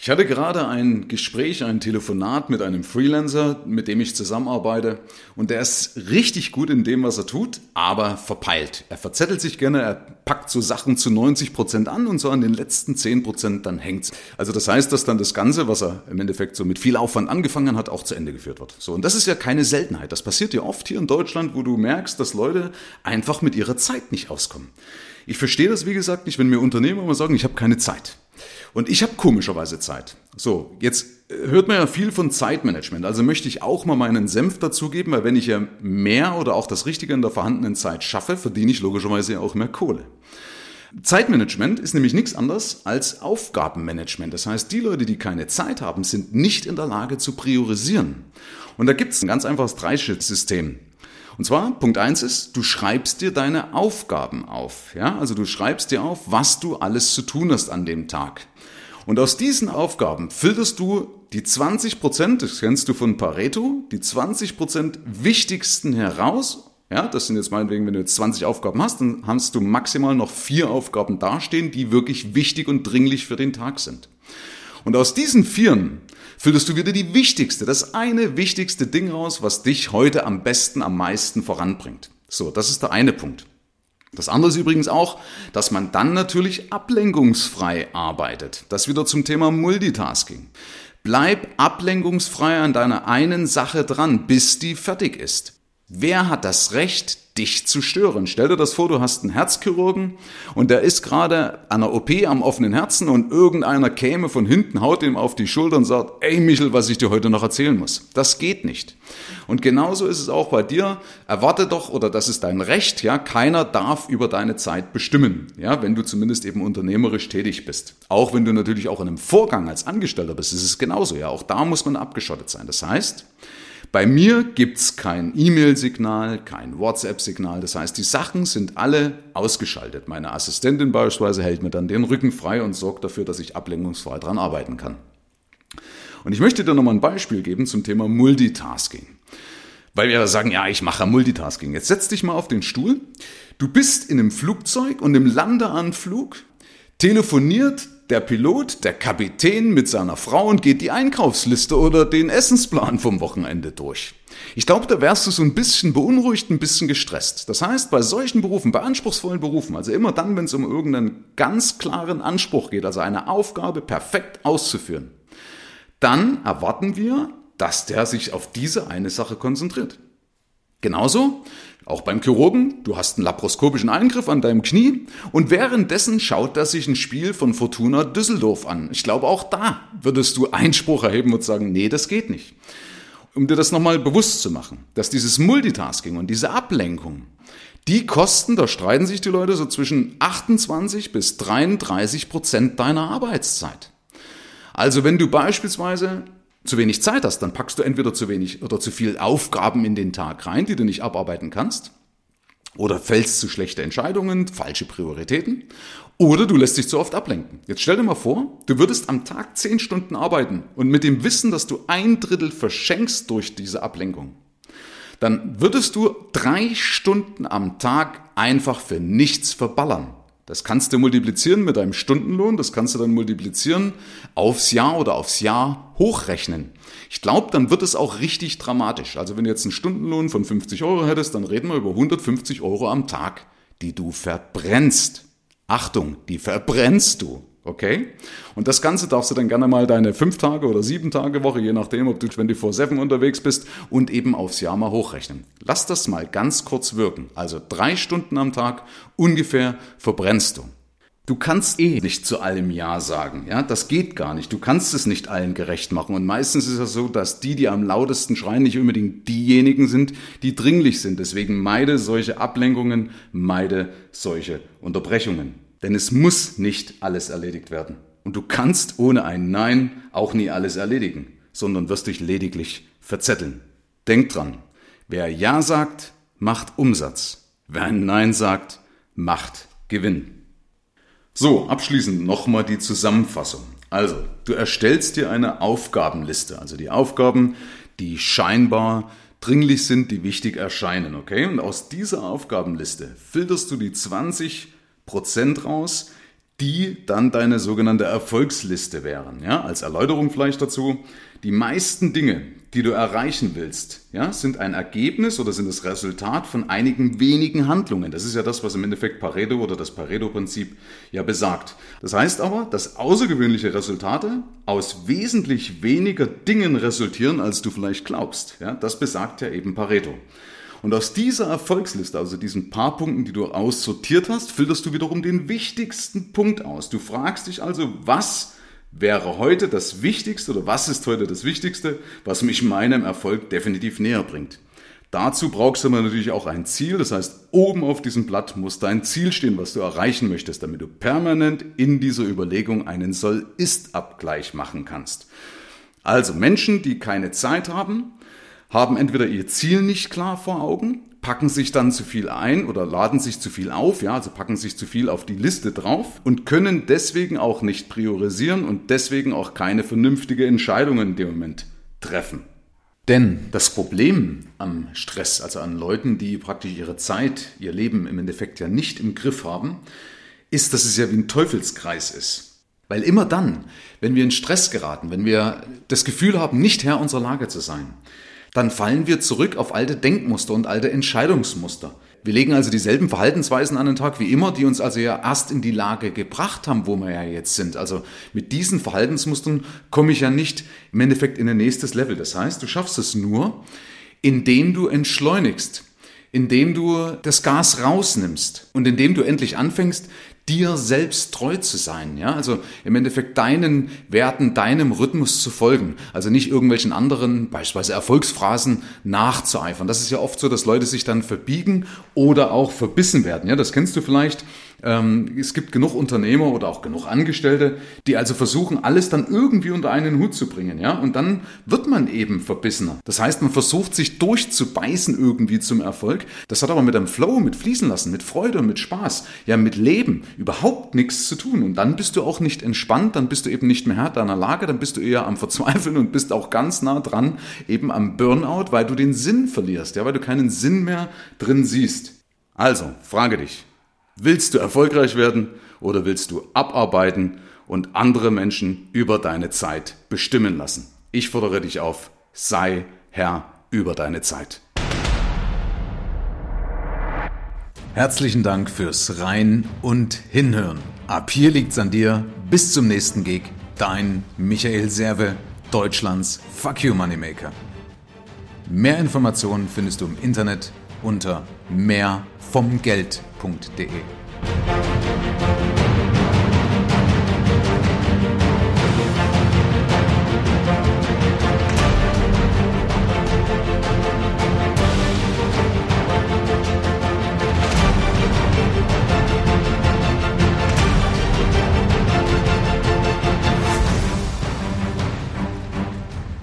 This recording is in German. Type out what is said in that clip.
Ich hatte gerade ein Gespräch, ein Telefonat mit einem Freelancer, mit dem ich zusammenarbeite. Und der ist richtig gut in dem, was er tut, aber verpeilt. Er verzettelt sich gerne, er packt so Sachen zu 90 Prozent an und so an den letzten 10 Prozent dann hängt's. Also das heißt, dass dann das Ganze, was er im Endeffekt so mit viel Aufwand angefangen hat, auch zu Ende geführt wird. So. Und das ist ja keine Seltenheit. Das passiert ja oft hier in Deutschland, wo du merkst, dass Leute einfach mit ihrer Zeit nicht auskommen. Ich verstehe das, wie gesagt, nicht, wenn mir Unternehmer immer sagen, ich habe keine Zeit. Und ich habe komischerweise Zeit. So, jetzt äh, hört man ja viel von Zeitmanagement. Also möchte ich auch mal meinen Senf dazugeben, weil wenn ich ja mehr oder auch das Richtige in der vorhandenen Zeit schaffe, verdiene ich logischerweise auch mehr Kohle. Zeitmanagement ist nämlich nichts anderes als Aufgabenmanagement. Das heißt, die Leute, die keine Zeit haben, sind nicht in der Lage zu priorisieren. Und da gibt es ein ganz einfaches Dreischrittsystem. Und zwar, Punkt eins ist, du schreibst dir deine Aufgaben auf. Ja? Also du schreibst dir auf, was du alles zu tun hast an dem Tag. Und aus diesen Aufgaben filterst du die 20 Prozent, das kennst du von Pareto, die 20 Prozent wichtigsten heraus. Ja, das sind jetzt meinetwegen, wenn du jetzt 20 Aufgaben hast, dann hast du maximal noch vier Aufgaben dastehen, die wirklich wichtig und dringlich für den Tag sind. Und aus diesen Vieren filterst du wieder die wichtigste, das eine wichtigste Ding raus, was dich heute am besten, am meisten voranbringt. So, das ist der eine Punkt. Das andere ist übrigens auch, dass man dann natürlich ablenkungsfrei arbeitet. Das wieder zum Thema Multitasking. Bleib ablenkungsfrei an deiner einen Sache dran, bis die fertig ist. Wer hat das Recht, dich zu stören. Stell dir das vor, du hast einen Herzchirurgen und der ist gerade an der OP am offenen Herzen und irgendeiner käme von hinten, haut ihm auf die Schulter und sagt, ey Michel, was ich dir heute noch erzählen muss. Das geht nicht. Und genauso ist es auch bei dir. Erwarte doch, oder das ist dein Recht, ja, keiner darf über deine Zeit bestimmen, ja, wenn du zumindest eben unternehmerisch tätig bist. Auch wenn du natürlich auch in einem Vorgang als Angestellter bist, ist es genauso, ja. Auch da muss man abgeschottet sein. Das heißt, bei mir gibt's kein E-Mail-Signal, kein WhatsApp-Signal. Das heißt, die Sachen sind alle ausgeschaltet. Meine Assistentin beispielsweise hält mir dann den Rücken frei und sorgt dafür, dass ich ablenkungsfrei dran arbeiten kann. Und ich möchte dir nochmal ein Beispiel geben zum Thema Multitasking. Weil wir sagen, ja, ich mache Multitasking. Jetzt setz dich mal auf den Stuhl. Du bist in einem Flugzeug und im Landeanflug telefoniert der Pilot, der Kapitän mit seiner Frau und geht die Einkaufsliste oder den Essensplan vom Wochenende durch. Ich glaube, da wärst du so ein bisschen beunruhigt, ein bisschen gestresst. Das heißt, bei solchen Berufen, bei anspruchsvollen Berufen, also immer dann, wenn es um irgendeinen ganz klaren Anspruch geht, also eine Aufgabe perfekt auszuführen, dann erwarten wir, dass der sich auf diese eine Sache konzentriert. Genauso auch beim Chirurgen, du hast einen laparoskopischen Eingriff an deinem Knie und währenddessen schaut er sich ein Spiel von Fortuna Düsseldorf an. Ich glaube, auch da würdest du Einspruch erheben und sagen, nee, das geht nicht. Um dir das nochmal bewusst zu machen, dass dieses Multitasking und diese Ablenkung, die kosten, da streiten sich die Leute so zwischen 28 bis 33 Prozent deiner Arbeitszeit. Also wenn du beispielsweise zu wenig Zeit hast, dann packst du entweder zu wenig oder zu viel Aufgaben in den Tag rein, die du nicht abarbeiten kannst, oder fällst zu schlechte Entscheidungen, falsche Prioritäten, oder du lässt dich zu oft ablenken. Jetzt stell dir mal vor, du würdest am Tag zehn Stunden arbeiten und mit dem Wissen, dass du ein Drittel verschenkst durch diese Ablenkung, dann würdest du drei Stunden am Tag einfach für nichts verballern. Das kannst du multiplizieren mit deinem Stundenlohn, das kannst du dann multiplizieren aufs Jahr oder aufs Jahr hochrechnen. Ich glaube, dann wird es auch richtig dramatisch. Also wenn du jetzt einen Stundenlohn von 50 Euro hättest, dann reden wir über 150 Euro am Tag, die du verbrennst. Achtung, die verbrennst du. Okay? Und das Ganze darfst du dann gerne mal deine 5 Tage oder 7 Tage Woche, je nachdem, ob du 24-7 unterwegs bist, und eben aufs Jahr mal hochrechnen. Lass das mal ganz kurz wirken. Also drei Stunden am Tag ungefähr verbrennst du. Du kannst eh nicht zu allem Ja sagen, ja, das geht gar nicht. Du kannst es nicht allen gerecht machen. Und meistens ist es so, dass die, die am lautesten schreien, nicht unbedingt diejenigen sind, die dringlich sind. Deswegen meide solche Ablenkungen, meide solche Unterbrechungen. Denn es muss nicht alles erledigt werden. Und du kannst ohne ein Nein auch nie alles erledigen, sondern wirst dich lediglich verzetteln. Denk dran, wer Ja sagt, macht Umsatz. Wer ein Nein sagt, macht Gewinn. So, abschließend nochmal die Zusammenfassung. Also, du erstellst dir eine Aufgabenliste, also die Aufgaben, die scheinbar dringlich sind, die wichtig erscheinen, okay? Und aus dieser Aufgabenliste filterst du die 20 Prozent raus, die dann deine sogenannte Erfolgsliste wären. Ja, als Erläuterung vielleicht dazu. Die meisten Dinge, die du erreichen willst, ja, sind ein Ergebnis oder sind das Resultat von einigen wenigen Handlungen. Das ist ja das, was im Endeffekt Pareto oder das Pareto-Prinzip ja besagt. Das heißt aber, dass außergewöhnliche Resultate aus wesentlich weniger Dingen resultieren, als du vielleicht glaubst. Ja, das besagt ja eben Pareto. Und aus dieser Erfolgsliste, also diesen paar Punkten, die du aussortiert hast, filterst du wiederum den wichtigsten Punkt aus. Du fragst dich also, was wäre heute das Wichtigste oder was ist heute das Wichtigste, was mich meinem Erfolg definitiv näher bringt. Dazu brauchst du natürlich auch ein Ziel. Das heißt, oben auf diesem Blatt muss dein Ziel stehen, was du erreichen möchtest, damit du permanent in dieser Überlegung einen Soll-Ist-Abgleich machen kannst. Also Menschen, die keine Zeit haben, haben entweder ihr Ziel nicht klar vor Augen, packen sich dann zu viel ein oder laden sich zu viel auf, ja, also packen sich zu viel auf die Liste drauf und können deswegen auch nicht priorisieren und deswegen auch keine vernünftige Entscheidung in dem Moment treffen. Denn das Problem am Stress, also an Leuten, die praktisch ihre Zeit, ihr Leben im Endeffekt ja nicht im Griff haben, ist, dass es ja wie ein Teufelskreis ist. Weil immer dann, wenn wir in Stress geraten, wenn wir das Gefühl haben, nicht Herr unserer Lage zu sein, dann fallen wir zurück auf alte Denkmuster und alte Entscheidungsmuster. Wir legen also dieselben Verhaltensweisen an den Tag wie immer, die uns also ja erst in die Lage gebracht haben, wo wir ja jetzt sind. Also mit diesen Verhaltensmustern komme ich ja nicht im Endeffekt in ein nächstes Level. Das heißt, du schaffst es nur, indem du entschleunigst, indem du das Gas rausnimmst und indem du endlich anfängst, dir selbst treu zu sein, ja, also im Endeffekt deinen Werten, deinem Rhythmus zu folgen, also nicht irgendwelchen anderen, beispielsweise Erfolgsphrasen nachzueifern. Das ist ja oft so, dass Leute sich dann verbiegen oder auch verbissen werden, ja, das kennst du vielleicht. Ähm, es gibt genug Unternehmer oder auch genug Angestellte, die also versuchen, alles dann irgendwie unter einen Hut zu bringen, ja, und dann wird man eben verbissener. Das heißt, man versucht sich durchzubeißen irgendwie zum Erfolg. Das hat aber mit einem Flow, mit Fließen lassen, mit Freude und mit Spaß, ja, mit Leben überhaupt nichts zu tun. Und dann bist du auch nicht entspannt, dann bist du eben nicht mehr Herr deiner Lage, dann bist du eher am Verzweifeln und bist auch ganz nah dran eben am Burnout, weil du den Sinn verlierst, ja, weil du keinen Sinn mehr drin siehst. Also, frage dich, Willst du erfolgreich werden oder willst du abarbeiten und andere Menschen über deine Zeit bestimmen lassen? Ich fordere dich auf, sei Herr über deine Zeit. Herzlichen Dank fürs Rein und Hinhören. Ab hier liegt's an dir. Bis zum nächsten Gig. Dein Michael Serve, Deutschlands Fuck You Moneymaker. Mehr Informationen findest du im Internet unter mehr Geld.de.